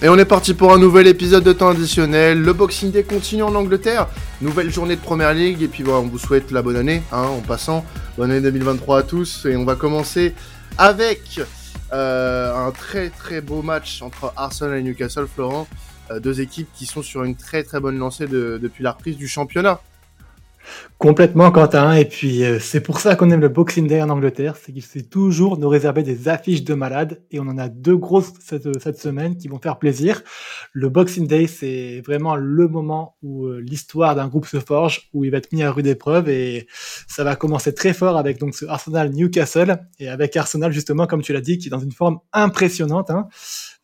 Et on est parti pour un nouvel épisode de temps additionnel. Le Boxing Day continue en Angleterre. Nouvelle journée de Première Ligue. Et puis voilà, on vous souhaite la bonne année hein, en passant. Bonne année 2023 à tous. Et on va commencer avec euh, un très très beau match entre Arsenal et Newcastle, Florent. Euh, deux équipes qui sont sur une très très bonne lancée depuis la reprise du championnat. Complètement, Quentin. Et puis, euh, c'est pour ça qu'on aime le Boxing Day en Angleterre. C'est qu'il sait toujours nous réserver des affiches de malades. Et on en a deux grosses cette, cette semaine qui vont faire plaisir. Le Boxing Day, c'est vraiment le moment où euh, l'histoire d'un groupe se forge, où il va être mis à rude épreuve. Et ça va commencer très fort avec donc ce Arsenal Newcastle. Et avec Arsenal, justement, comme tu l'as dit, qui est dans une forme impressionnante. Hein.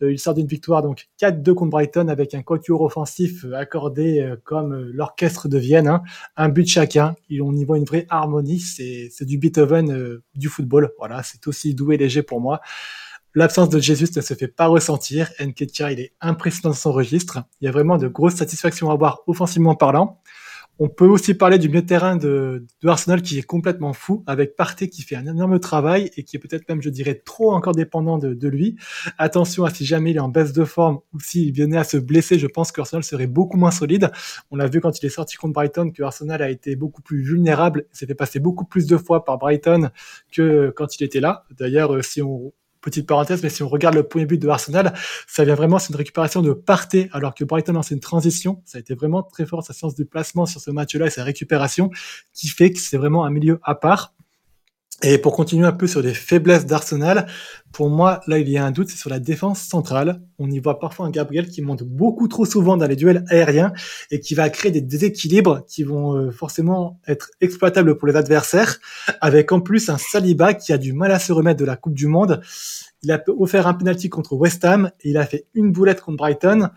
Euh, il sort d'une victoire donc 4-2 contre Brighton avec un quatuor offensif accordé comme l'orchestre de Vienne. Hein. Un but chacun on y voit une vraie harmonie. C'est, du Beethoven euh, du football. Voilà, c'est aussi doux et léger pour moi. L'absence de Jésus ne se fait pas ressentir. Nketiah, il est impressionnant dans son registre. Il y a vraiment de grosses satisfactions à voir offensivement parlant. On peut aussi parler du milieu de terrain de, Arsenal qui est complètement fou, avec Partey qui fait un énorme travail et qui est peut-être même, je dirais, trop encore dépendant de, lui. Attention à si jamais il est en baisse de forme ou s'il venait à se blesser, je pense que Arsenal serait beaucoup moins solide. On l'a vu quand il est sorti contre Brighton que Arsenal a été beaucoup plus vulnérable, s'est fait passer beaucoup plus de fois par Brighton que quand il était là. D'ailleurs, euh, si on petite parenthèse, mais si on regarde le premier but de Arsenal, ça vient vraiment, c'est une récupération de Partey, alors que Brighton lancé une transition. Ça a été vraiment très fort, sa science du placement sur ce match-là et sa récupération, qui fait que c'est vraiment un milieu à part. Et pour continuer un peu sur les faiblesses d'Arsenal, pour moi, là, il y a un doute, c'est sur la défense centrale. On y voit parfois un Gabriel qui monte beaucoup trop souvent dans les duels aériens et qui va créer des déséquilibres qui vont euh, forcément être exploitables pour les adversaires, avec en plus un Saliba qui a du mal à se remettre de la Coupe du Monde. Il a offert un penalty contre West Ham et il a fait une boulette contre Brighton.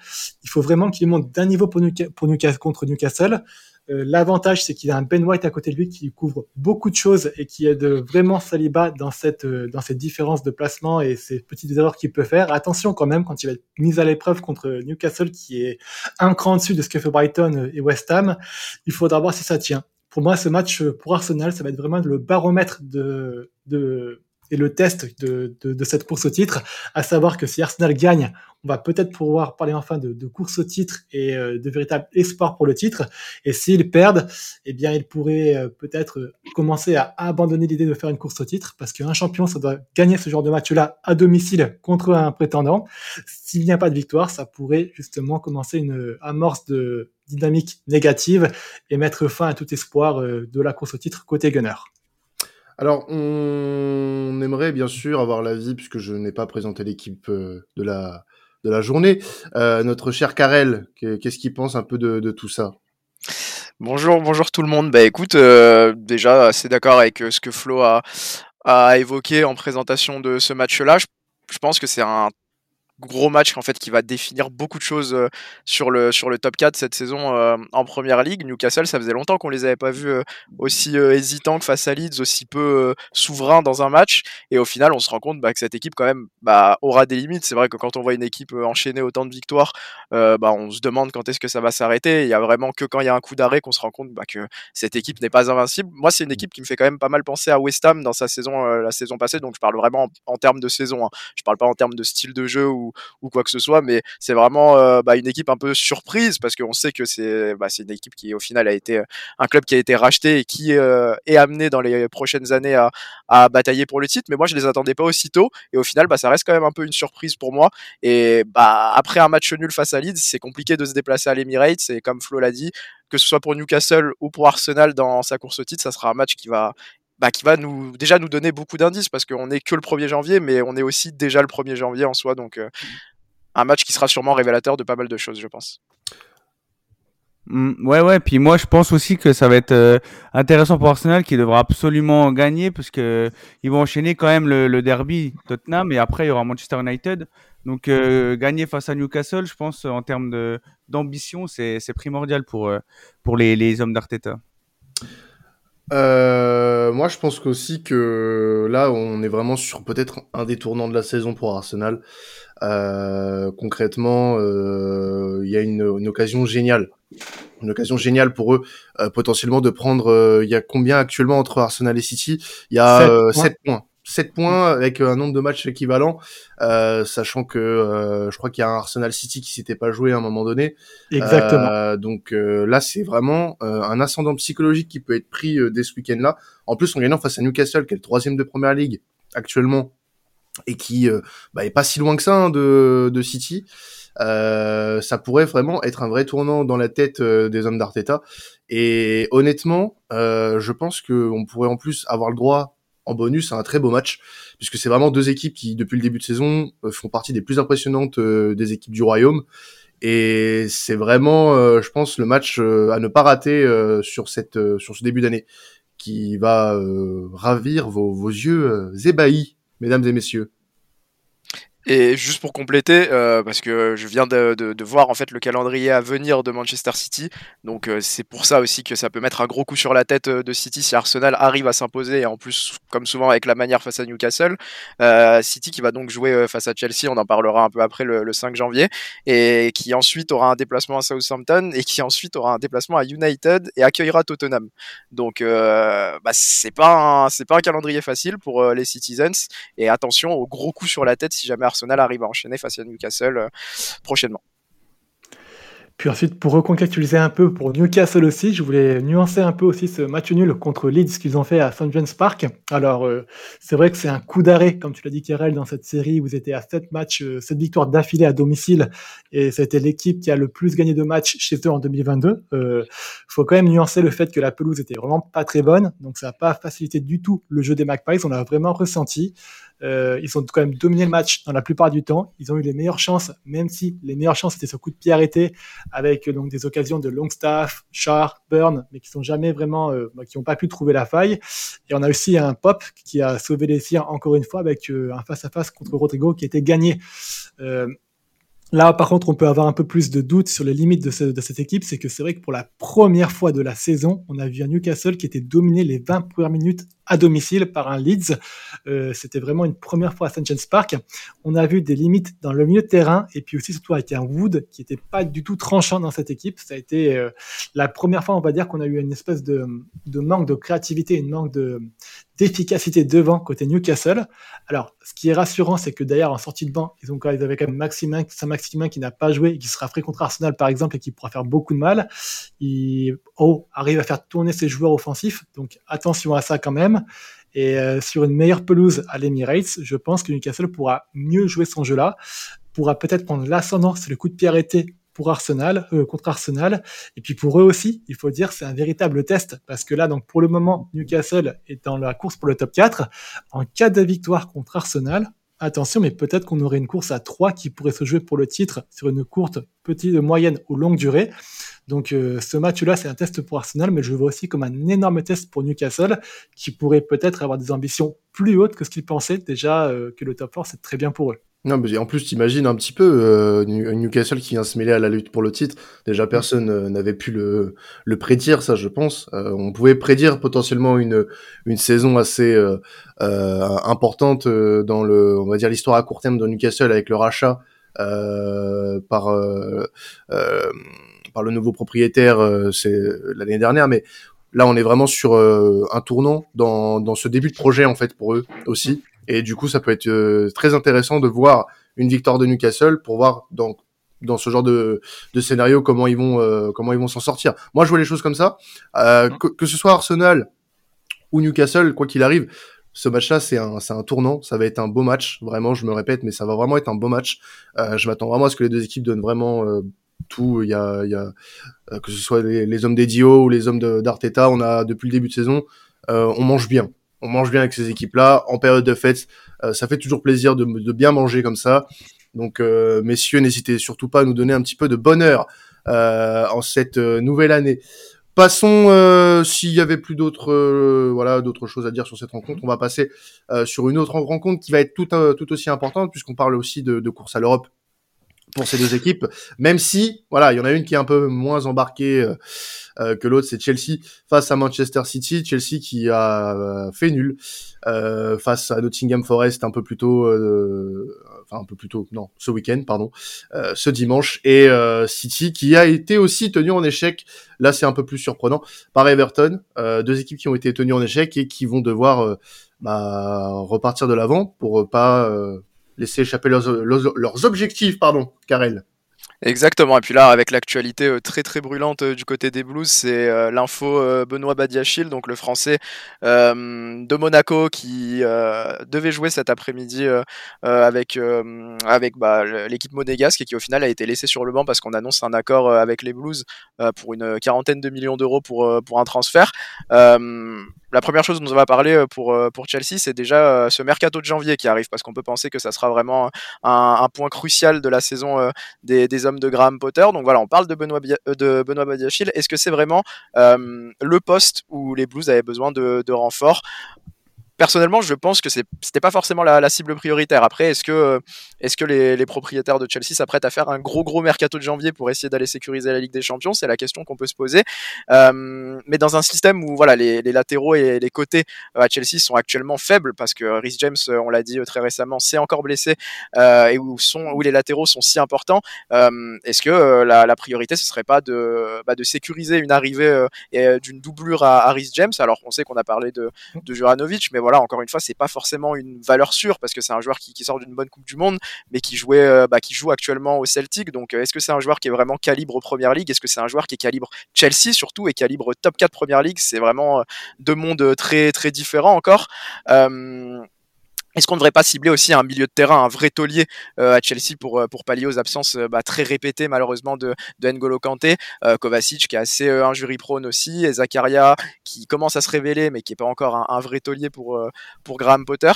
Il faut vraiment qu'il monte d'un niveau pour, pour Newcastle, contre Newcastle. Euh, l'avantage, c'est qu'il a un Ben White à côté de lui qui couvre beaucoup de choses et qui aide vraiment Saliba dans cette euh, dans cette différence de placement et ces petites erreurs qu'il peut faire. Attention quand même quand il va être mis à l'épreuve contre Newcastle, qui est un cran dessus de ce que fait Brighton et West Ham. Il faudra voir si ça tient. Pour moi, ce match pour Arsenal, ça va être vraiment le baromètre de de et le test de, de, de, cette course au titre, à savoir que si Arsenal gagne, on va peut-être pouvoir parler enfin de, de course au titre et euh, de véritable espoir pour le titre. Et s'ils perdent, eh bien, ils pourraient euh, peut-être commencer à abandonner l'idée de faire une course au titre, parce qu'un champion, ça doit gagner ce genre de match-là à domicile contre un prétendant. S'il n'y a pas de victoire, ça pourrait justement commencer une amorce de dynamique négative et mettre fin à tout espoir euh, de la course au titre côté Gunner. Alors, on aimerait bien sûr avoir l'avis, puisque je n'ai pas présenté l'équipe euh, de la, de la journée. Euh, notre cher Karel, qu'est-ce qu'il pense un peu de, tout ça? Bonjour, bonjour tout le monde. Bah écoute, euh, déjà assez d'accord avec ce que Flo a, a évoqué en présentation de ce match-là. je pense que c'est un gros match en fait qui va définir beaucoup de choses euh, sur le sur le top 4 cette saison euh, en première ligue. Newcastle, ça faisait longtemps qu'on les avait pas vus euh, aussi hésitants que face à Leeds, aussi peu souverains dans un match. Et au final, on se rend compte bah, que cette équipe quand même bah, aura des limites. C'est vrai que quand on voit une équipe enchaîner autant de victoires, bah, on se demande quand est-ce que ça va s'arrêter. Il y a vraiment que quand il y a un coup d'arrêt qu'on se rend compte bah, que cette équipe n'est pas invincible. Moi, c'est une équipe qui me fait quand même pas mal penser à West Ham dans sa saison la saison passée. Donc je parle vraiment en, termes de saison. Hein. Je parle pas en termes de style de jeu ou ou, quoi que ce soit, mais c'est vraiment euh, bah, une équipe un peu surprise parce qu'on sait que c'est bah, une équipe qui au final a été euh, un club qui a été racheté et qui euh, est amené dans les prochaines années à, batailler pour le titre. Mais moi, je les attendais pas aussitôt et au final, bah, ça reste quand même un peu une surprise pour moi. Et après un match nul face à Leeds, c'est compliqué de se déplacer à l'Emirates et comme Flo l'a dit, que ce soit pour Newcastle ou pour Arsenal dans sa course au titre, ça sera un match qui va bah, qui va nous déjà nous donner beaucoup d'indices parce qu'on est que le 1er janvier, mais on est aussi déjà le 1er janvier en soi. Donc, euh, un match qui sera sûrement révélateur de pas mal de choses, je pense. Mm, ouais, ouais. Puis moi, je pense aussi que ça va être euh, intéressant pour Arsenal qui devra absolument gagner parce que ils vont enchaîner quand même le, derby Tottenham et après il y aura Manchester United. Donc euh, gagner face à Newcastle, je pense en termes d'ambition, c'est primordial pour pour les, les hommes d'Arteta. Euh, moi, je pense aussi que là, on est vraiment sur peut-être un des tournants de la saison pour Arsenal. Euh, concrètement, euh, il y a une, une, occasion géniale, une occasion géniale pour eux, euh, potentiellement de prendre. Il y a combien actuellement entre Arsenal et City? Il y a 7 points. 7 points avec un nombre de matchs équivalent, euh, sachant que euh, je crois qu'il y a un Arsenal City qui s'était pas joué à un moment donné. Exactement. Euh, donc là, c'est vraiment un ascendant psychologique qui peut être pris dès ce week-end-là. En plus, en gagnant face à Newcastle, qui est le troisième de Première Ligue actuellement, et qui bah, est pas si loin que ça hein, de, de City. Euh, ça pourrait vraiment être un vrai tournant dans la tête des hommes d'Arteta. Et honnêtement, euh, je pense qu'on pourrait en plus avoir le droit en bonus un très beau match, puisque c'est vraiment deux équipes qui, depuis le début de saison, euh, font partie des plus impressionnantes euh, des équipes du Royaume. Et c'est vraiment, euh, je pense, le match à ne pas rater sur cette, sur ce début d'année, qui va ravir vos, vos yeux ébahis, mesdames et messieurs. Et juste pour compléter, euh, parce que je viens de, voir en fait le calendrier à venir de Manchester City, donc euh, c'est pour ça aussi que ça peut mettre un gros coup sur la tête euh, de City si Arsenal arrive à s'imposer, et en plus comme souvent avec la manière face à Newcastle, City qui va donc jouer face à Chelsea, on en parlera un peu après le, le, 5 janvier, et qui ensuite aura un déplacement à Southampton, et qui ensuite aura un déplacement à United et accueillera Tottenham. Donc bah, c'est pas c'est pas un calendrier facile pour les Citizens, et attention au gros coup sur la tête si jamais Arsenal arrive à enchaîner face à Newcastle euh, prochainement. Puis ensuite, pour recontextualiser un peu pour Newcastle aussi, je voulais nuancer un peu aussi ce match nul contre Leeds qu'ils ont fait à St. James Park. Alors, euh, c'est vrai que c'est un coup d'arrêt, comme tu l'as dit, Kerel, dans cette série. Vous étiez à 7 matchs, euh, 7 victoires d'affilée à domicile. Et c'était l'équipe qui a le plus gagné de matchs chez eux en 2022. Il euh, faut quand même nuancer le fait que la pelouse était vraiment pas très bonne. Donc, ça n'a pas facilité du tout le jeu des Magpies. On l'a vraiment ressenti. Euh, ils ont quand même dominé le match dans la plupart du temps. Ils ont eu les meilleures chances, même si les meilleures chances étaient sur coup de pied arrêté, avec euh, donc des occasions de Longstaff, Char, Burn, mais qui sont jamais vraiment, euh, bah, qui n'ont pas pu trouver la faille. Et on a aussi un Pop qui a sauvé les siens encore une fois avec un face à face contre Rodrigo qui était gagné. Là, par contre, on peut avoir un peu plus de doutes sur les limites de, de cette équipe. C'est que c'est vrai que pour la première fois de la saison, on a vu un Newcastle qui était dominé les 20 premières minutes à domicile par un Leeds. Euh, C'était vraiment une première fois à St. James Park. On a vu des limites dans le milieu de terrain et puis aussi surtout avec un Wood qui n'était pas du tout tranchant dans cette équipe. Ça a été euh, la première fois, on va dire, qu'on a eu une espèce de, de manque de créativité, une manque de d'efficacité devant côté Newcastle. Alors, ce qui est rassurant, c'est que d'ailleurs, en sortie de banc, ils, ont, ils avaient quand même Maximin, Saint-Maximin qui n'a pas joué et qui sera frais contre Arsenal, par exemple, et qui pourra faire beaucoup de mal. Il oh, arrive à faire tourner ses joueurs offensifs, donc attention à ça quand même. Et euh, sur une meilleure pelouse à l'Emirates, je pense que Newcastle pourra mieux jouer son jeu-là, pourra peut-être prendre l'ascendant le coup de pied arrêté pour Arsenal, euh, contre Arsenal. Et puis pour eux aussi, il faut dire, c'est un véritable test parce que là, donc pour le moment, Newcastle est dans la course pour le top 4. En cas de victoire contre Arsenal, attention, mais peut-être qu'on aurait une course à 3 qui pourrait se jouer pour le titre sur une courte, petite, moyenne ou longue durée. Donc euh, ce match-là, c'est un test pour Arsenal, mais je le vois aussi comme un énorme test pour Newcastle, qui pourrait peut-être avoir des ambitions plus hautes que ce qu'ils pensaient déjà euh, que le top 4, c'est très bien pour eux. Non, mais en plus, t'imagines un petit peu euh, Newcastle qui vient se mêler à la lutte pour le titre. Déjà, mm. personne euh, n'avait pu le, le prédire, ça, je pense. Euh, on pouvait prédire potentiellement une, une saison assez euh, euh, importante dans le, on va dire, l'histoire à court terme de Newcastle avec le rachat par par le nouveau propriétaire, c'est l'année dernière, mais là, on est vraiment sur un tournant dans dans ce début de projet en fait pour eux aussi. Et du coup, ça peut être euh, très intéressant de voir une victoire de Newcastle pour voir dans dans ce genre de, de scénario comment ils vont euh, comment ils vont s'en sortir. Moi, je vois les choses comme ça. Euh, mhm. que, que, ce soit Arsenal ou Newcastle, quoi qu'il arrive, ce match-là, c'est un, c'est un tournant. Ça va être un beau match. Vraiment, je me répète, mais ça va vraiment être un beau match. Euh, je m'attends vraiment à ce que les deux équipes donnent vraiment euh, tout. Il y a, il y a que ce soit les, les hommes d'Edio ou les hommes d'Arteta, on a depuis le début de saison, on mange bien on mange bien avec ces équipes-là. En période de fête, euh, ça fait toujours plaisir de, bien manger comme ça. Donc, euh, messieurs, n'hésitez surtout pas à nous donner un petit peu de bonheur euh, en cette nouvelle année. Passons, s'il y avait plus d'autres, voilà, choses à dire sur cette rencontre, on va passer sur une autre rencontre qui va être tout, aussi importante puisqu'on parle aussi de course à l'Europe pour ces deux équipes, même si, voilà, il y en a une qui est un peu moins embarquée euh, euh que l'autre, c'est Chelsea face à Manchester City. Chelsea qui a euh, fait nul euh, face à Nottingham Forest un peu plus tôt, enfin un peu plus tôt, non, ce week-end, pardon, ce dimanche, et City qui a été aussi tenu en échec. Là, c'est un peu plus surprenant par Everton, deux équipes qui ont été tenues en échec et qui vont devoir bah, repartir de l'avant pour pas laisser échapper leurs, leurs, objectifs, pardon, Karel. Exactement. Et puis là, avec l'actualité euh, très très brûlante euh, du côté des Blues, c'est euh, l'info Benoît Badiachil, donc le Français de Monaco, qui devait jouer cet après-midi avec avec bah, l'équipe monégasque et qui au final a été laissé sur le banc parce qu'on annonce un accord avec les Blues pour une quarantaine de millions d'euros pour pour un transfert la première chose dont on va parler euh, pour, euh, pour Chelsea, c'est déjà euh, ce mercato de janvier qui arrive, parce qu'on peut penser que ça sera vraiment un, point crucial de la saison des, hommes de Graham Potter. Donc voilà, on parle de Benoît, de Badiachil. Est-ce que c'est vraiment le poste où les Blues avaient besoin de, de renfort personnellement, je pense que c'était pas forcément la, cible prioritaire. Après, est-ce que, est que les, propriétaires de Chelsea s'apprêtent à faire un gros gros mercato de janvier pour essayer d'aller sécuriser la Ligue des Champions? C'est la question qu'on peut se poser. Euh, mais dans un système où voilà, les, latéraux et les côtés euh, à Chelsea sont actuellement faibles, parce que Rhys James, euh, on l'a dit très récemment, s'est encore blessé et où, sont, où les latéraux sont si importants, est-ce que la, priorité ce serait pas de, bah, sécuriser une arrivée d'une doublure à, à Rhys James? Alors on sait qu'on a parlé de, de Juranovic, mais voilà, encore une fois, c'est pas forcément une valeur sûre parce que c'est un joueur qui, sort d'une bonne Coupe du Monde, mais qui jouait, euh, bah, qui joue actuellement au Celtic. Donc, euh, est-ce que c'est un joueur qui est vraiment calibre Première Ligue? Est-ce que c'est un joueur qui est calibre Chelsea surtout et calibre top 4 Première Ligue? C'est vraiment euh, deux mondes très très différents encore. Est-ce qu'on ne devrait pas cibler aussi un milieu de terrain, un vrai taulier euh, à Chelsea pour, euh, pour pallier aux absences euh, bah, très répétées malheureusement de, de N'Golo Kanté, Kovacic qui est assez injury prone aussi, et Zakaria qui commence à se révéler mais qui n'est pas encore un, un, vrai taulier pour, pour Graham Potter.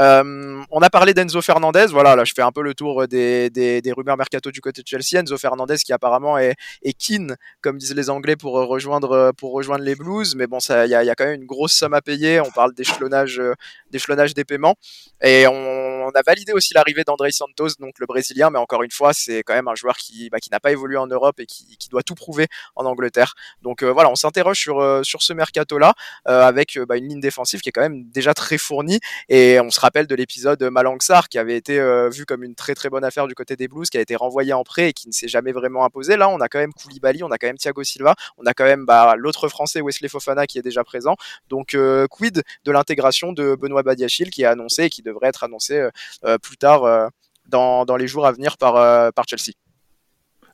On a parlé d'Enzo Fernandez, voilà, là je fais un peu le tour des, des, des, rumeurs mercato du côté de Chelsea. Enzo Fernandez qui apparemment est, est keen, comme disent les Anglais, pour rejoindre, pour rejoindre les Blues, mais bon, il y a, y a, quand même une grosse somme à payer. On parle d'échelonnage des paiements. Et on, a validé aussi l'arrivée d'André Santos, donc le Brésilien, mais encore une fois, c'est quand même un joueur qui, bah, qui n'a pas évolué en Europe et qui, qui, doit tout prouver en Angleterre. Donc euh, voilà, on s'interroge sur, euh, sur ce mercato-là, euh, avec bah, une ligne défensive qui est quand même déjà très fournie. Et on se rappelle de l'épisode Malangsar, qui avait été vu comme une très très bonne affaire du côté des Blues, qui a été renvoyé en prêt et qui ne s'est jamais vraiment imposé. Là, on a quand même Koulibaly, on a quand même Thiago Silva, on a quand même bah, l'autre Français, Wesley Fofana, qui est déjà présent. Donc quid de l'intégration de Benoît Badiachil, qui est annoncé et qui devrait être annoncé euh, euh, plus tard euh, dans, dans, les jours à venir par, par Chelsea?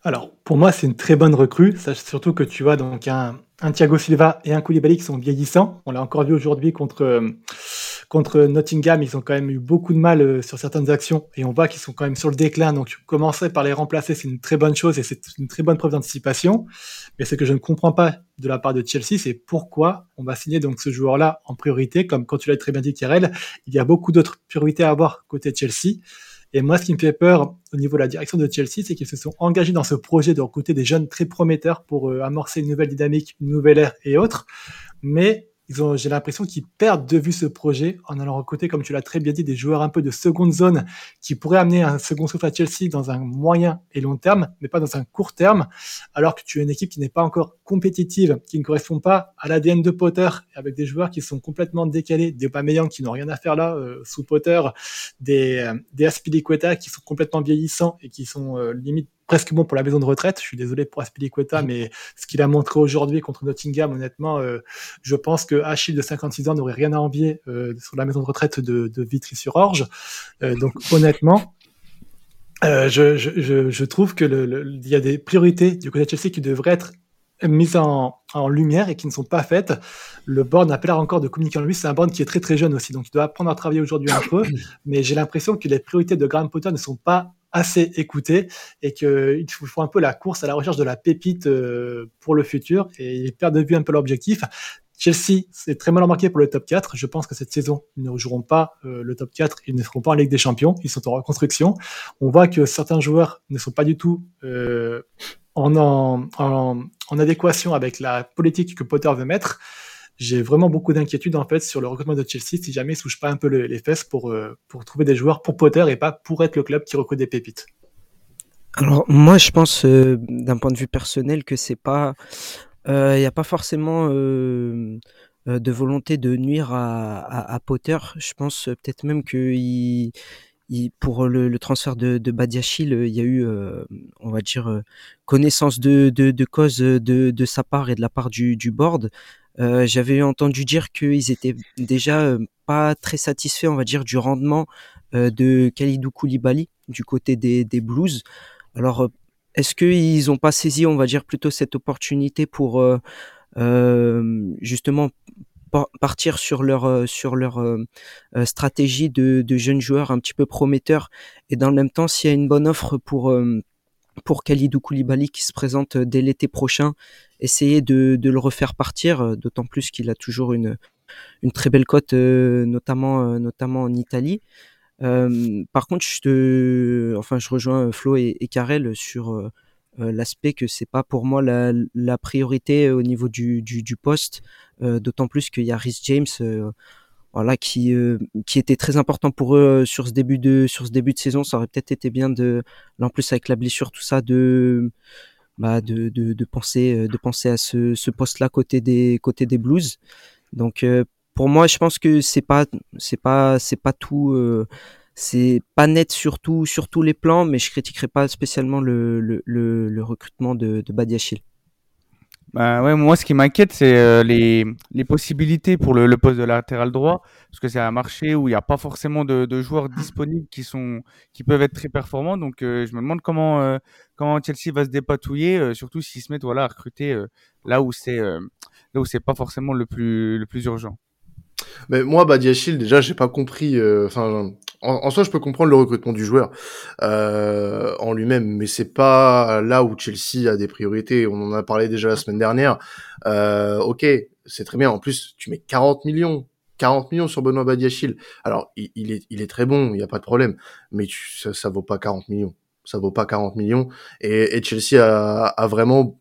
Alors, pour moi, c'est une très bonne recrue. Sache surtout que tu vois donc un, un Thiago Silva et un Koulibaly qui sont vieillissants. On l'a encore vu aujourd'hui contre, contre Nottingham. Ils ont quand même eu beaucoup de mal sur certaines actions et on voit qu'ils sont quand même sur le déclin. Donc, commencer par les remplacer, c'est une très bonne chose et c'est une très bonne preuve d'anticipation. Mais ce que je ne comprends pas de la part de Chelsea, c'est pourquoi on va signer donc ce joueur-là en priorité. Comme quand tu l'as très bien dit, Karel, il y a beaucoup d'autres priorités à avoir côté Chelsea. Et moi, ce qui me fait peur au niveau de la direction de Chelsea, c'est qu'ils se sont engagés dans ce projet de recruter des jeunes très prometteurs pour euh, amorcer une nouvelle dynamique, une nouvelle ère et autres. Mais ils ont, j'ai l'impression qu'ils perdent de vue ce projet en allant recruter, comme tu l'as très bien dit, des joueurs un peu de seconde zone qui pourraient amener un second souffle à Chelsea dans un moyen et long terme, mais pas dans un court terme, alors que tu as une équipe qui n'est pas encore compétitive, qui ne correspond pas à l'ADN de Potter, avec des joueurs qui sont complètement décalés, des Aubameyang qui n'ont rien à faire là euh, sous Potter, des, euh, des Aspilicueta qui sont complètement vieillissants et qui sont euh, limite presque bon pour la maison de retraite. Je suis désolé pour Aspilicueta, mais ce qu'il a montré aujourd'hui contre Nottingham, honnêtement, euh, je pense que Achille de 56 ans n'aurait rien à envier euh, sur la maison de retraite de, de Vitry-sur-Orge. Euh, donc honnêtement, je, je, je, trouve que le, le, il y a des priorités du côté de Chelsea qui devraient être mises en, en, lumière et qui ne sont pas faites. Le board n'a pas l'air encore de communiquer en lui. C'est un board qui est très très jeune aussi, donc il doit apprendre à travailler aujourd'hui un peu. Mais j'ai l'impression que les priorités de Graham Potter ne sont pas assez écouté et qu'il faut un peu la course à la recherche de la pépite euh, pour le futur et ils perdent de vue un peu l'objectif. Chelsea, c'est très mal remarqué pour le top 4. Je pense que cette saison, ils ne joueront pas euh, le top 4, ils ne seront pas en Ligue des Champions, ils sont en reconstruction. On voit que certains joueurs ne sont pas du tout euh, en, adéquation avec la politique que Potter veut mettre j'ai vraiment beaucoup d'inquiétudes en fait sur le recrutement de Chelsea si jamais ils souche pas un peu les fesses pour, euh, pour trouver des joueurs pour Potter et pas pour être le club qui recrute des pépites. Alors moi je pense euh, d'un point de vue personnel que c'est pas il euh, n'y a pas forcément de volonté de nuire à, à, Potter. Je pense peut-être même que il, il, pour le, transfert de, de Badiachil, il y a eu, on va dire, connaissance de, de, cause de, de, sa part et de la part du board. Euh, j'avais entendu dire qu'ils étaient déjà euh, pas très satisfait, on va dire, du rendement de Khalidou Koulibaly du côté des, des Blues. Alors, est-ce qu'ils n'ont pas saisi, on va dire, plutôt cette opportunité pour justement partir sur leur sur leur stratégie de, de, jeunes joueurs un petit peu prometteurs et dans le même temps s'il y a une bonne offre pour pour Khalidou Koulibaly qui se présente dès l'été prochain, essayer de, de, le refaire partir, d'autant plus qu'il a toujours une, une très belle cote, notamment, notamment en Italie. Euh, par contre, je te, enfin, je rejoins Flo et, et Karel sur euh, l'aspect que c'est pas pour moi la, la, priorité au niveau du, du, du poste, euh, d'autant plus qu'il y a Rhys James, euh, voilà, qui qui était très important pour eux sur ce début de sur ce début de saison. Ça aurait peut-être été bien de, en plus avec la blessure, tout ça, de bah, de, de, de penser de penser à ce, ce poste-là côté des côté des Blues. Donc pour moi, je pense que c'est pas c'est pas c'est pas tout c'est pas net sur, sur tous les plans, mais je critiquerai pas spécialement le, le, le, recrutement de, de Badiachil. Bah ouais, moi, ce qui m'inquiète, c'est euh, les, les, possibilités pour le, le, poste de latéral droit, parce que c'est un marché où il n'y a pas forcément de, de, joueurs disponibles qui sont qui peuvent être très performants. Donc, euh, je me demande comment euh, comment Chelsea va se dépatouiller, surtout s'ils se mettent voilà à recruter là où c'est là où c'est pas forcément le plus le plus urgent. Mais moi, Badiachil, déjà, j'ai pas compris. Enfin, en, soi, je peux comprendre le recrutement du joueur euh, en lui-même, mais c'est pas là où Chelsea a des priorités. On en a parlé déjà la semaine dernière. Euh, ok, c'est très bien. En plus, tu mets 40 millions. 40 millions sur Benoît Badiachil. Alors, il, est, il est très bon, il n'y a pas de problème, mais ça, ça vaut pas 40 millions. Ça vaut pas 40 millions. Et, Chelsea a, a vraiment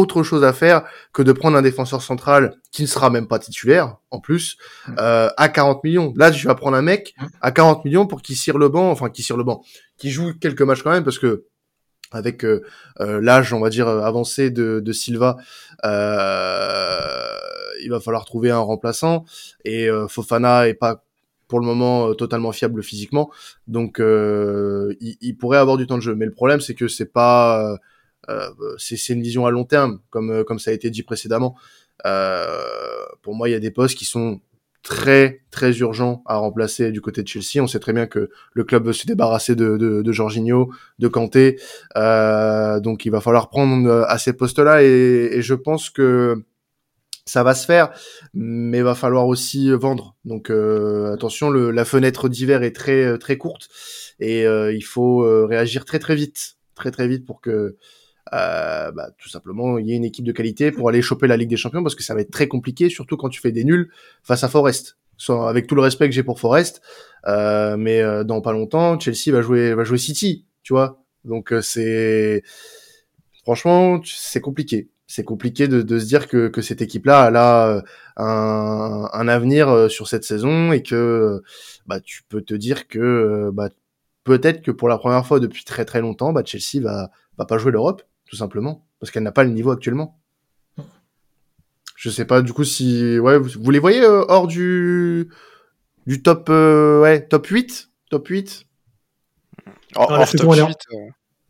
autre chose à faire que de prendre un défenseur central qui ne sera même pas titulaire, en plus, mmh. euh, à 40 millions. Là, tu vas prendre un mec mmh. à 40 millions pour qu'il cire le banc, enfin, qui cire le banc, qui joue quelques matchs quand même, parce que avec euh, euh, l'âge, on va dire, avancé de, de Silva, il va falloir trouver un remplaçant, et Fofana est pas pour le moment totalement fiable physiquement, donc il, il, pourrait avoir du temps de jeu. Mais le problème, c'est que c'est pas euh, c'est une vision à long terme, comme, euh, comme ça a été dit précédemment. Euh, pour moi, il y a des postes qui sont très très urgents à remplacer du côté de Chelsea. On sait très bien que le club veut se débarrasser de, de, de Jorginho, de Kanté, euh, donc il va falloir prendre à ces postes-là et, et, je pense que ça va se faire, mais il va falloir aussi vendre. Donc euh, attention, le, la fenêtre d'hiver est très très courte et euh, il faut réagir très très vite, très très vite pour que euh, bah, tout simplement, il y a une équipe de qualité pour aller choper la Ligue des Champions parce que ça va être très compliqué, surtout quand tu fais des nuls face à Forest. Soit avec tout le respect que j'ai pour Forest, euh, mais euh, dans pas longtemps, Chelsea va jouer va jouer City, tu vois. Donc euh, c'est franchement c'est compliqué. C'est compliqué de, de, se dire que, que cette équipe-là a là un, un, avenir sur cette saison et que bah tu peux te dire que bah peut-être que pour la première fois depuis très très longtemps, bah Chelsea va va pas jouer l'Europe tout simplement, parce qu'elle n'a pas le niveau actuellement. Je sais pas du coup si ouais vous, les voyez euh, hors du du top euh, ouais top 8 top 8 hors, la top 8 euh,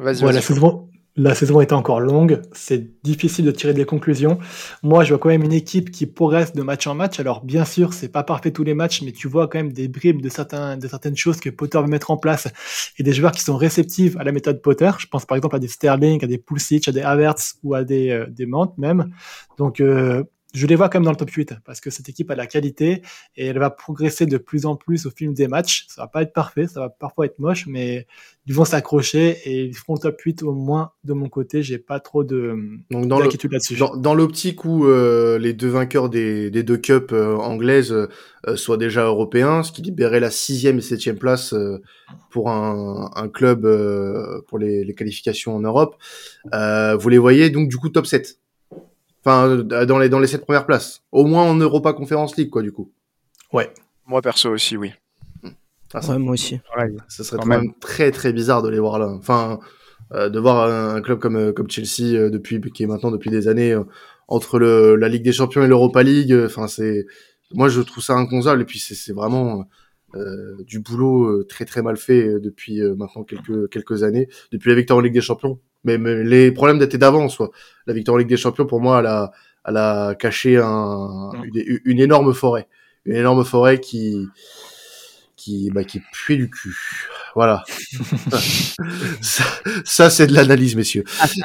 vas-y vas la saison est encore longue, c'est difficile de tirer des conclusions. Moi, je vois quand même une équipe qui progresse de match en match. Alors, bien sûr, c'est pas parfait tous les matchs, mais tu vois quand même des bribes de, certains, de certaines choses que Potter veut mettre en place et des joueurs qui sont réceptifs à la méthode Potter. Je pense par exemple à des Sterling, à des Pulisic, à des Havertz ou à des, euh, des Mantes même. Donc, euh, je les vois quand même dans le top 8 parce que cette équipe a la qualité et elle va progresser de plus en plus au fil des matchs. Ça va pas être parfait, ça va parfois être moche, mais ils vont s'accrocher et ils feront le top 8 au moins de mon côté. J'ai pas trop de donc dans là-dessus. Dans, l'optique où euh, les deux vainqueurs des, des deux cups euh, anglaises euh, soient déjà européens, ce qui libérait la sixième et septième place pour un, un club pour les, les, qualifications en Europe, vous les voyez donc du coup top 7 Enfin, dans les, dans les sept premières places. Au moins en Europa Conference League, quoi, du coup. Ouais. Moi, perso aussi, oui. Ah, ouais, moi aussi. ça serait quand même très, très bizarre de les voir là. Enfin, euh, de voir un, club comme, euh, comme Chelsea, euh, depuis, qui est maintenant depuis des années, entre le, la Ligue des Champions et l'Europa League. Enfin, c'est, moi, je trouve ça inconcevable. Et puis, c'est vraiment, du boulot très très mal fait depuis maintenant quelques quelques années depuis la victoire en Ligue des Champions mais, les problèmes d'été d'avant, soit la victoire en Ligue des Champions, pour moi, elle a, elle a caché un, une, énorme forêt, une énorme forêt qui qui bah, qui pue du cul. Voilà. ça, c'est de l'analyse, messieurs.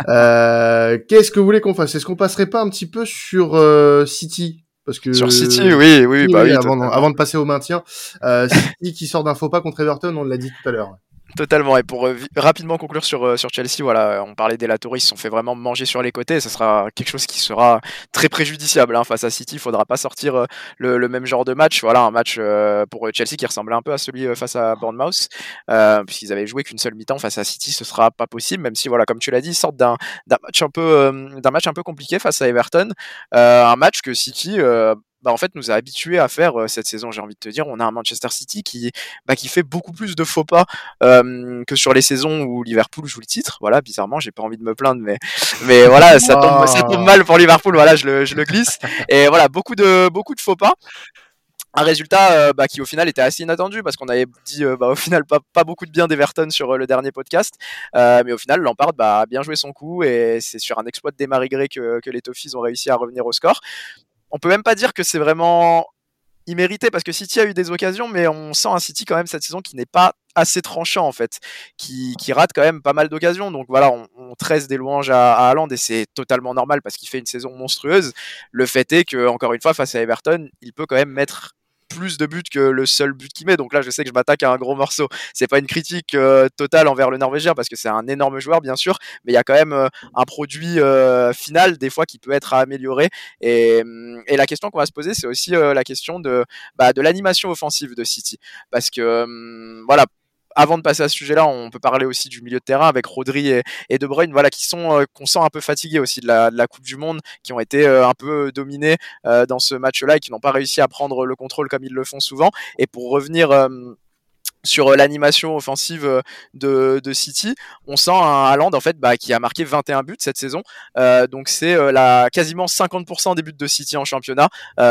Euh, Qu'est-ce que vous voulez qu'on fasse? Est-ce qu'on passerait pas un petit peu sur euh, City? Parce que sur City, oui, oui, bah oui, avant, avant, de passer au maintien, euh, City qui sort d'un faux pas contre Everton, on l'a dit tout à l'heure. Totalement. Et pour euh, rapidement conclure sur, euh, sur Chelsea, voilà, on parlait des latéraux, ils se sont fait vraiment manger sur les côtés. ça sera quelque chose qui sera très préjudiciable hein, face à City. Il faudra pas sortir euh, le, le, même genre de match. Voilà, un match pour Chelsea qui ressemblait un peu à celui face à Bournemouth, puisqu'ils avaient joué qu'une seule mi-temps face à City. Ce sera pas possible, même si voilà, comme tu l'as dit, ils sortent d'un match un peu d'un match un peu compliqué face à Everton, un match que City bah, en fait, nous a habitués à faire euh, cette saison, j'ai envie de te dire. On a un Manchester City qui, bah, qui fait beaucoup plus de faux pas euh, que sur les saisons où Liverpool joue le titre. Voilà, bizarrement, j'ai pas envie de me plaindre, mais, mais voilà, ça tombe, ça tombe mal pour Liverpool. Voilà, je le, je le glisse. Et voilà, beaucoup de, beaucoup de faux pas un résultat euh, bah, qui au final était assez inattendu parce qu'on avait dit euh, bah, au final pas, pas beaucoup de bien d'Everton sur euh, le dernier podcast mais au final Lampard bah, a bien joué son coup et c'est sur un exploit de Desmarais que, que les Toffees ont réussi à revenir au score on peut même pas dire que c'est vraiment immérité parce que City a eu des occasions, mais on sent un City quand même cette saison qui n'est pas assez tranchant en fait, qui, rate quand même pas mal d'occasions. Donc voilà, on, on, tresse des louanges à, à Haaland et c'est totalement normal parce qu'il fait une saison monstrueuse. Le fait est que encore une fois face à Everton, il peut quand même mettre plus de buts que le seul but qu'il met. Donc là, je sais que je m'attaque à un gros morceau. C'est pas une critique euh, totale envers le Norvégien parce que c'est un énorme joueur, bien sûr, mais il y a quand même euh, un produit euh, final des fois qui peut être amélioré. Et, hum, et la question qu'on va se poser, c'est aussi la question de, bah, de l'animation offensive de City, parce que hum, voilà avant de passer à ce sujet-là, on peut parler aussi du milieu de terrain avec Rodri et, De Bruyne, voilà, qui sont euh, qu'on sent un peu fatigués aussi de la, Coupe du Monde, qui ont été euh, un peu dominés euh, dans ce match-là et qui n'ont pas réussi à prendre le contrôle comme ils le font souvent. Et pour revenir sur euh, l'animation offensive euh, de, City, on sent un Haaland en bah, qui a marqué 21 buts cette saison. Euh, donc c'est la quasiment 50% des buts de City en championnat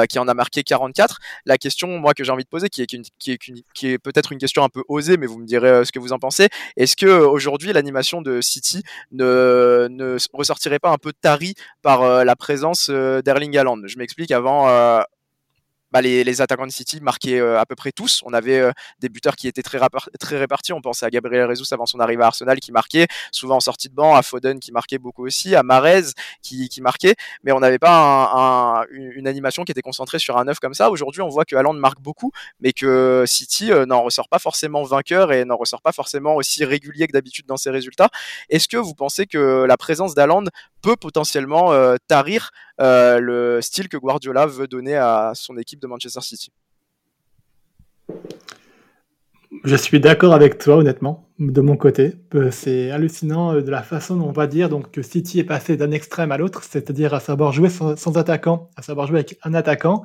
qui en a marqué 44. La question moi que j'ai envie de poser, qui est, peut-être une question un peu osée, mais vous me direz ce que vous en pensez. Est-ce que aujourd'hui l'animation de City ne, ne ressortirait pas un peu tarie par la présence d'Erling Haaland? Je m'explique. Avant bah, les, attaquants de City marquaient euh, à peu près tous. On avait euh, des buteurs qui étaient très, très répartis. On pensait à Gabriel Jesus avant son arrivée à Arsenal qui marquait, souvent en sortie de banc, à Foden qui marquait beaucoup aussi, à Marez qui, qui marquait, mais on n'avait pas une animation qui était concentrée sur un neuf comme ça. Aujourd'hui, on voit que Haaland marque beaucoup, mais que City euh, n'en ressort pas forcément vainqueur et n'en ressort pas forcément aussi régulier que d'habitude dans ses résultats. Est-ce que vous pensez que la présence d'Haaland peut potentiellement tarir le style que Guardiola veut donner à son équipe de Manchester City. Je suis d'accord avec toi, honnêtement, de mon côté. Euh, c'est hallucinant euh, de la façon dont on va dire donc, que City est passé d'un extrême à l'autre, c'est-à-dire à savoir jouer sans, attaquant, à savoir jouer avec un attaquant.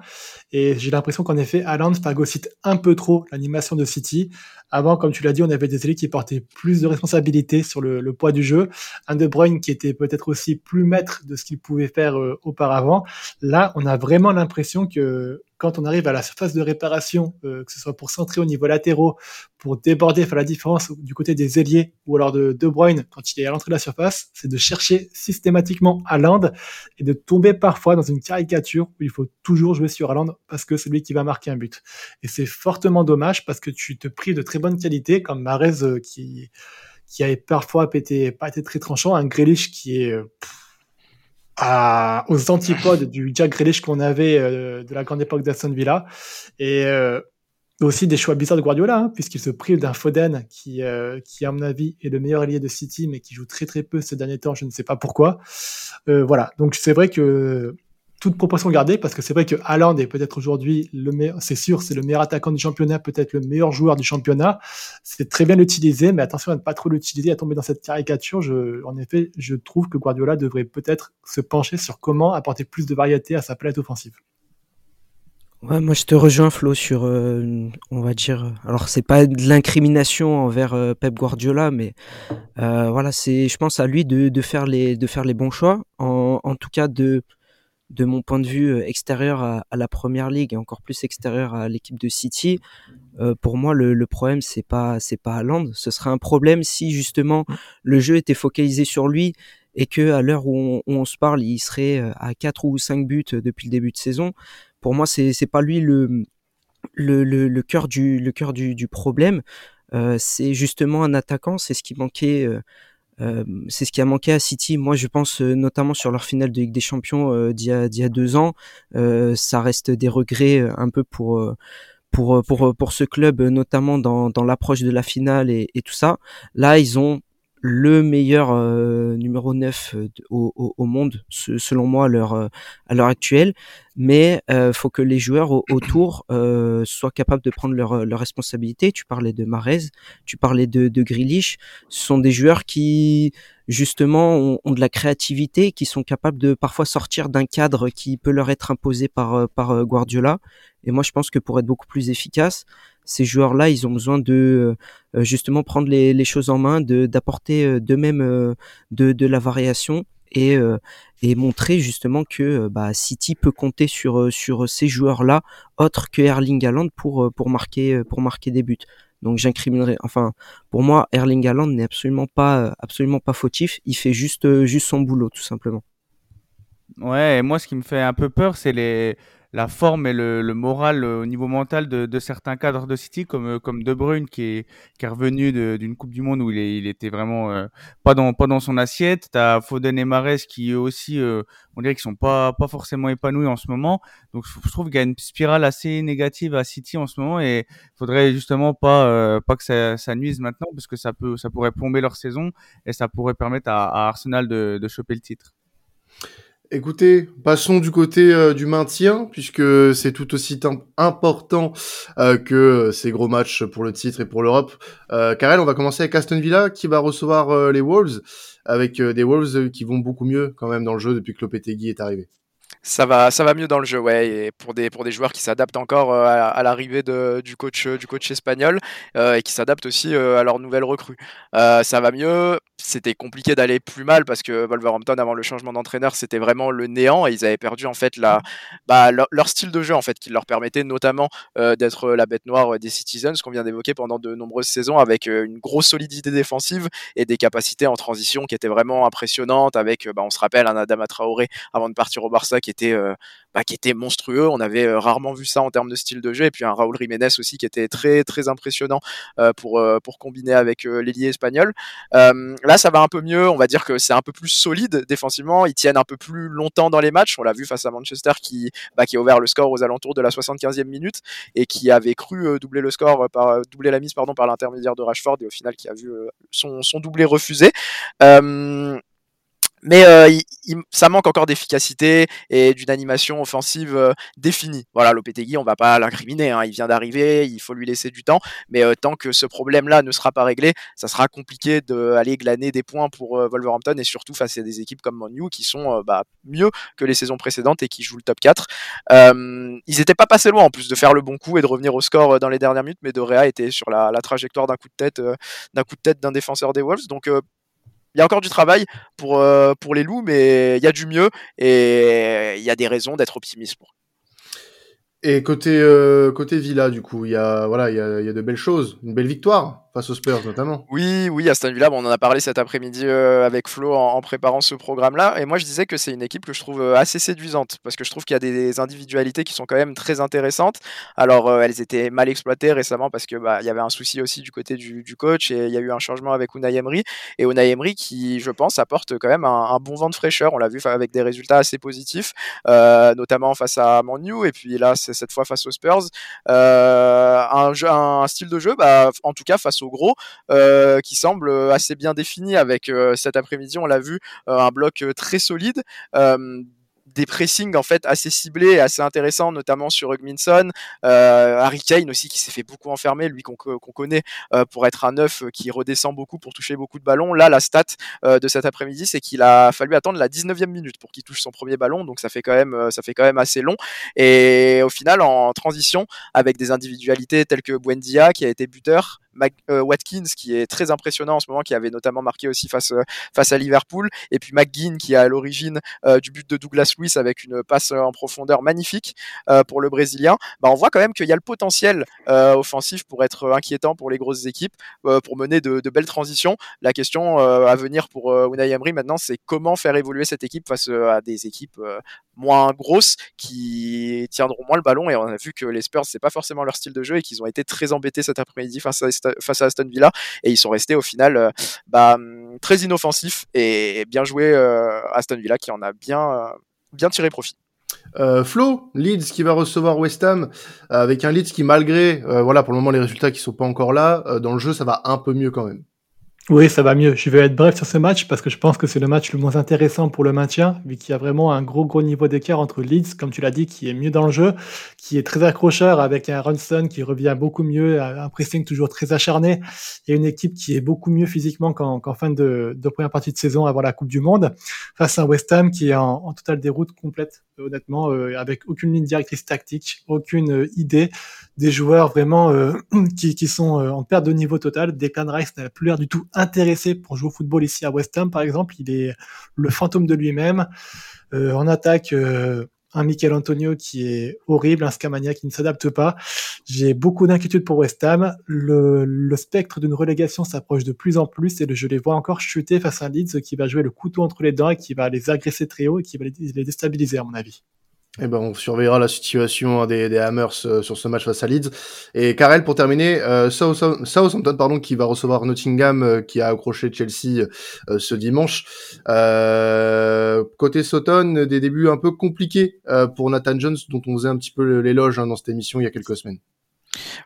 Et j'ai l'impression qu'en effet, Haaland phagocyte un peu trop l'animation de City. Avant, comme tu l'as dit, on avait des élites qui portaient plus de responsabilités sur le, le, poids du jeu. Un De Bruyne qui était peut-être aussi plus maître de ce qu'il pouvait faire euh, auparavant. Là, on a vraiment l'impression que quand on arrive à la surface de réparation, euh, que ce soit pour centrer au niveau latéraux, pour déborder, faire la différence du côté des ailiers, ou alors de De Bruyne quand il est à l'entrée de la surface, c'est de chercher systématiquement Haaland et de tomber parfois dans une caricature où il faut toujours jouer sur Haaland parce que c'est lui qui va marquer un but. Et c'est fortement dommage parce que tu te prives de très bonne qualité, comme Marez euh, qui qui avait parfois pété, pas été très tranchant, un Grealish qui est euh, à, aux antipodes du Jack Grealish qu'on avait euh, de la grande époque d'Aston Villa. Et euh, aussi des choix bizarres de Guardiola, hein, puisqu'il se prive d'un Foden qui, euh, qui, à mon avis, est le meilleur allié de City, mais qui joue très très peu ces derniers temps, je ne sais pas pourquoi. voilà, donc c'est vrai que toute proportion gardée, parce que c'est vrai que Haaland est peut-être aujourd'hui le meilleur, c'est sûr, c'est le meilleur attaquant du championnat, peut-être le meilleur joueur du championnat. C'est très bien l'utiliser, mais attention à ne pas trop l'utiliser, à tomber dans cette caricature. Je, en effet, je trouve que Guardiola devrait peut-être se pencher sur comment apporter plus de variété à sa palette offensive. Ouais, moi je te rejoins Flo sur, euh, on va dire, alors c'est pas de l'incrimination envers euh, Pep Guardiola, mais euh, voilà, c'est, je pense à lui de, de, faire les, de faire les bons choix, en, en tout cas de de mon point de vue euh, extérieur à, la première ligue et encore plus extérieur à l'équipe de City, euh, pour moi le, le problème c'est pas c'est pas. Ce serait un problème si justement le jeu était focalisé sur lui et que à l'heure où, on, se parle, il serait euh, à 4 ou 5 buts depuis le début de saison. Pour moi, c'est c'est pas lui le le, le, le cœur du le cœur du, du problème, euh, c'est justement un attaquant. C'est ce qui manquait. Euh, euh, c'est ce qui a manqué à City. Moi, je pense notamment sur leur finale de Ligue des Champions d'il y, y a deux ans. ça reste des regrets un peu pour pour pour pour ce club, notamment dans dans l'approche de la finale et, et tout ça. Là, ils ont le meilleur euh, numéro 9 euh, au, au, au, monde, selon moi, à l'heure, euh, à l'heure actuelle. Mais euh, faut que les joueurs autour euh, soient capables de prendre leurs leur responsabilités. Tu parlais de Marez, tu parlais de, de Grealish. Ce sont des joueurs qui, justement, ont, ont, de la créativité, qui sont capables de parfois sortir d'un cadre qui peut leur être imposé par, par Guardiola. Et moi, je pense que pour être beaucoup plus efficace, ces joueurs-là, ils ont besoin de euh, justement prendre les, les, choses en main, de d'apporter euh, d'eux-mêmes euh, de, de la variation et, et montrer justement que bah, City peut compter sur sur ces joueurs-là, autres que Erling Haaland pour pour marquer pour marquer des buts. Donc j'incriminerai. Enfin, pour moi, Erling Haaland n'est absolument pas absolument pas fautif. Il fait juste juste son boulot, tout simplement. Ouais, et moi, ce qui me fait un peu peur, c'est les la forme et le, le moral euh, au niveau mental de, de, certains cadres de City, comme, euh, comme De Bruyne, qui est, qui est revenu d'une Coupe du Monde où il, est, il était vraiment euh, pas, dans, pas dans son assiette. T'as Foden et Mares qui eux aussi, euh, on dirait qu'ils sont pas, pas forcément épanouis en ce moment. Donc je trouve qu'il y a une spirale assez négative à City en ce moment et faudrait justement pas, pas que ça, ça nuise maintenant parce que ça, peut, ça pourrait plomber leur saison et ça pourrait permettre à, à Arsenal de, de choper le titre. Écoutez, passons du côté euh, du maintien, puisque c'est tout aussi important euh, que ces gros matchs pour le titre et pour l'Europe. Euh, Karel, on va commencer avec Aston Villa, qui va recevoir euh, les Wolves, avec des Wolves qui vont beaucoup mieux quand même dans le jeu depuis que Lopetegui est arrivé ça va, ça va mieux dans le jeu, ouais. Et pour des, pour des joueurs qui s'adaptent encore euh, à, à l'arrivée du coach, du coach espagnol euh, et qui s'adaptent aussi euh, à leur nouvelle recrue. Euh, ça va mieux. C'était compliqué d'aller plus mal parce que Wolverhampton, avant le changement d'entraîneur, c'était vraiment le néant et ils avaient perdu en fait la, bah, leur, style de jeu en fait, qui leur permettait notamment euh, d'être la bête noire des Citizens qu'on vient d'évoquer pendant de nombreuses saisons avec une grosse solidité défensive et des capacités en transition qui étaient vraiment impressionnantes. Avec, bah, on se rappelle, un Adama Traoré avant de partir au Barça qui était, euh, bah, qui était monstrueux. On avait euh, rarement vu ça en termes de style de jeu. Et puis un Raúl Jiménez aussi qui était très très impressionnant euh, pour pour combiner avec l'ailier espagnol. là, ça va un peu mieux. On va dire que c'est un peu plus solide défensivement. Ils tiennent un peu plus longtemps dans les matchs. On l'a vu face à Manchester qui bah, qui a ouvert le score aux alentours de la 75e minute et qui avait cru doubler le score par doubler la mise pardon par l'intermédiaire de Rashford et au final qui a vu son son doublé refusé. Mais euh, il, il, ça manque encore d'efficacité et d'une animation offensive euh, définie. Voilà, Lopetegui, on va pas l'incriminer, hein, il vient d'arriver, il faut lui laisser du temps, mais euh, tant que ce problème-là ne sera pas réglé, ça sera compliqué d'aller glaner des points pour euh, Wolverhampton et surtout face à des équipes comme Manu qui sont euh, bah, mieux que les saisons précédentes et qui jouent le top 4. Euh, ils étaient pas passés loin en plus de faire le bon coup et de revenir au score dans les dernières minutes, mais Dorea était sur la, la trajectoire d'un coup de tête, d'un coup de tête d'un défenseur des Wolves, donc il y a encore du travail pour, euh, pour les loups, mais il y a du mieux et il y a des raisons d'être optimiste. Et côté, euh, côté Villa, du coup, il voilà, il y y a de belles choses. Une belle victoire face aux Spurs notamment. Oui, oui, Aston Villa, bon, on en a parlé cet après-midi euh, avec Flo en, préparant ce programme-là. Et moi, je disais que c'est une équipe que je trouve euh, assez séduisante parce que je trouve qu'il y a des individualités qui sont quand même très intéressantes. Alors, euh, elles étaient mal exploitées récemment parce que bah, y avait un souci aussi du côté du, coach et il y a eu un changement avec Unai Emery. Et Unai Emery qui, je pense, apporte quand même un, bon vent de fraîcheur. On l'a vu avec des résultats assez positifs, notamment face à Manu et puis là, c'est cette fois face aux Spurs. Un style de jeu, bah, en tout cas face au gros, euh, qui semble assez bien défini avec euh, cet après-midi, on l'a vu, euh, un bloc très solide des pressings en fait assez ciblés assez intéressants, notamment sur Hugminson, euh, Harry Kane aussi qui s'est fait beaucoup enfermer, lui qu'on qu connaît euh, pour être un neuf qui redescend beaucoup pour toucher beaucoup de ballons. Là, la stat euh, de cet après-midi, c'est qu'il a fallu attendre la 19e minute pour qu'il touche son premier ballon, donc ça fait quand même ça fait quand même assez long. Et au final, en transition, avec des individualités telles que Buendia qui a été buteur, Watkins qui est très impressionnant en ce moment, qui avait notamment marqué aussi face face à Liverpool, et puis McGinn qui est à l'origine du but de Douglas Luiz avec une passe en profondeur magnifique pour le Brésilien. Bah, on voit quand même qu'il y a le potentiel offensif pour être inquiétant pour les grosses équipes, pour mener de, de, belles transitions. La question à venir pour Unai Emery maintenant, c'est comment faire évoluer cette équipe face à des équipes moins grosses qui tiendront moins le ballon. Et on a vu que les Spurs, c'est pas forcément leur style de jeu et qu'ils ont été très embêtés cet après-midi face à, face à Aston Villa. Et ils sont restés au final euh, bah, très inoffensifs et bien joué euh, Aston Villa qui en a bien, euh, bien tiré profit. Flo, Leeds qui va recevoir West Ham avec un Leeds qui malgré voilà pour le moment les résultats qui sont pas encore là dans le jeu ça va un peu mieux quand même. Oui, ça va mieux. Je vais être bref sur ce match parce que je pense que c'est le match le moins intéressant pour le maintien, vu qu'il y a vraiment un gros gros niveau d'écart entre Leeds, comme tu l'as dit, qui est mieux dans le jeu, qui est très accrocheur avec un Runson qui revient beaucoup mieux, un pressing toujours très acharné, et une équipe qui est beaucoup mieux physiquement qu'en fin de, de, première partie de saison avant la Coupe du Monde, face à un West Ham qui est en, en totale déroute complète, honnêtement, euh, avec aucune ligne directrice tactique, aucune euh, idée, des joueurs vraiment euh, qui, qui, sont en perte de niveau total. Declan Rice n'a plus l'air du tout intéressé pour jouer au football ici à West Ham, par exemple. Il est le fantôme de lui-même. Euh, en attaque, euh, un Michael Antonio qui est horrible, un Scamania qui ne s'adapte pas. J'ai beaucoup d'inquiétudes pour West Ham. Le, le spectre d'une relégation s'approche de plus en plus et je les vois encore chuter face à un Leeds qui va jouer le couteau entre les dents et qui va les agresser très haut et qui va les déstabiliser à mon avis. Eh ben, on surveillera la situation des, des Hammers euh, sur ce match face à Leeds. Et Karel, pour terminer, euh, Southampton, pardon, qui va recevoir Nottingham, euh, qui a accroché Chelsea euh, ce dimanche. côté Southampton, des débuts un peu compliqués pour Nathan Jones, dont on faisait un petit peu l'éloge hein, dans cette émission il y a quelques semaines.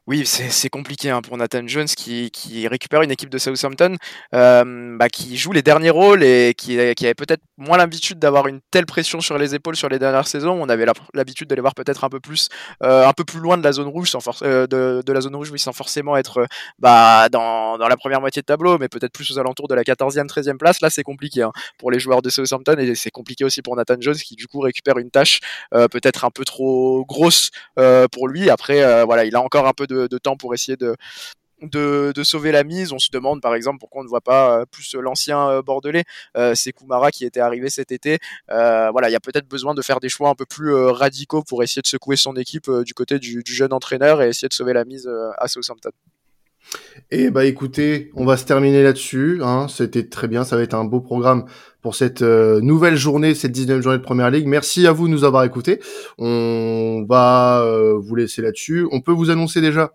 Oui, c'est compliqué hein, pour Nathan Jones qui, récupère une équipe de Southampton euh, bah, qui joue les derniers rôles et qui, qui avait peut-être moins l'habitude d'avoir une telle pression sur les épaules sur les dernières saisons. On avait l'habitude de les voir peut-être un peu plus euh, un peu plus loin de la zone rouge sans euh, de, la zone rouge oui, sans forcément être bah, dans, la première moitié de tableau, mais peut-être plus aux alentours de la 14e, 13e place. Là, c'est compliqué hein, pour les joueurs de Southampton et c'est compliqué aussi pour Nathan Jones qui du coup récupère une tâche peut-être un peu trop grosse pour lui. Après, voilà, il a encore un peu de, temps pour essayer de, sauver la mise. On se demande par exemple pourquoi on ne voit pas euh, plus l'ancien euh, Bordelais, euh, c'est Koumara qui était arrivé cet été. voilà, il y a peut-être besoin de faire des choix un peu plus radicaux pour essayer de secouer son équipe du côté du, jeune entraîneur et essayer de sauver la mise à Southampton. Et bah écoutez, on va se terminer là-dessus. Hein. C'était très bien, ça va être un beau programme pour cette nouvelle journée, cette 19e journée de Première Ligue. Merci à vous de nous avoir écoutés. On va vous laisser là-dessus. On peut vous annoncer déjà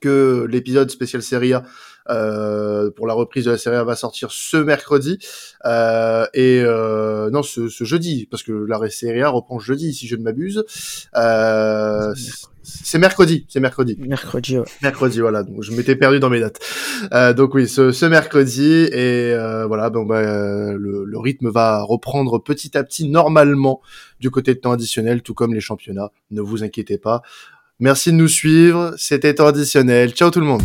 que l'épisode spécial Serie A euh, pour la reprise de la série A va sortir ce mercredi euh, et euh, non ce, ce, jeudi parce que la série A reprend jeudi si je ne m'abuse. Euh, c'est mercredi, c'est mercredi. Mercredi, ouais. Mercredi, voilà. Donc je m'étais perdu dans mes dates. Euh, donc oui, ce, ce mercredi et euh, voilà, bah, le, le, rythme va reprendre petit à petit normalement du côté de temps additionnel, tout comme les championnats. Ne vous inquiétez pas. Merci de nous suivre. C'était traditionnel. Ciao tout le monde.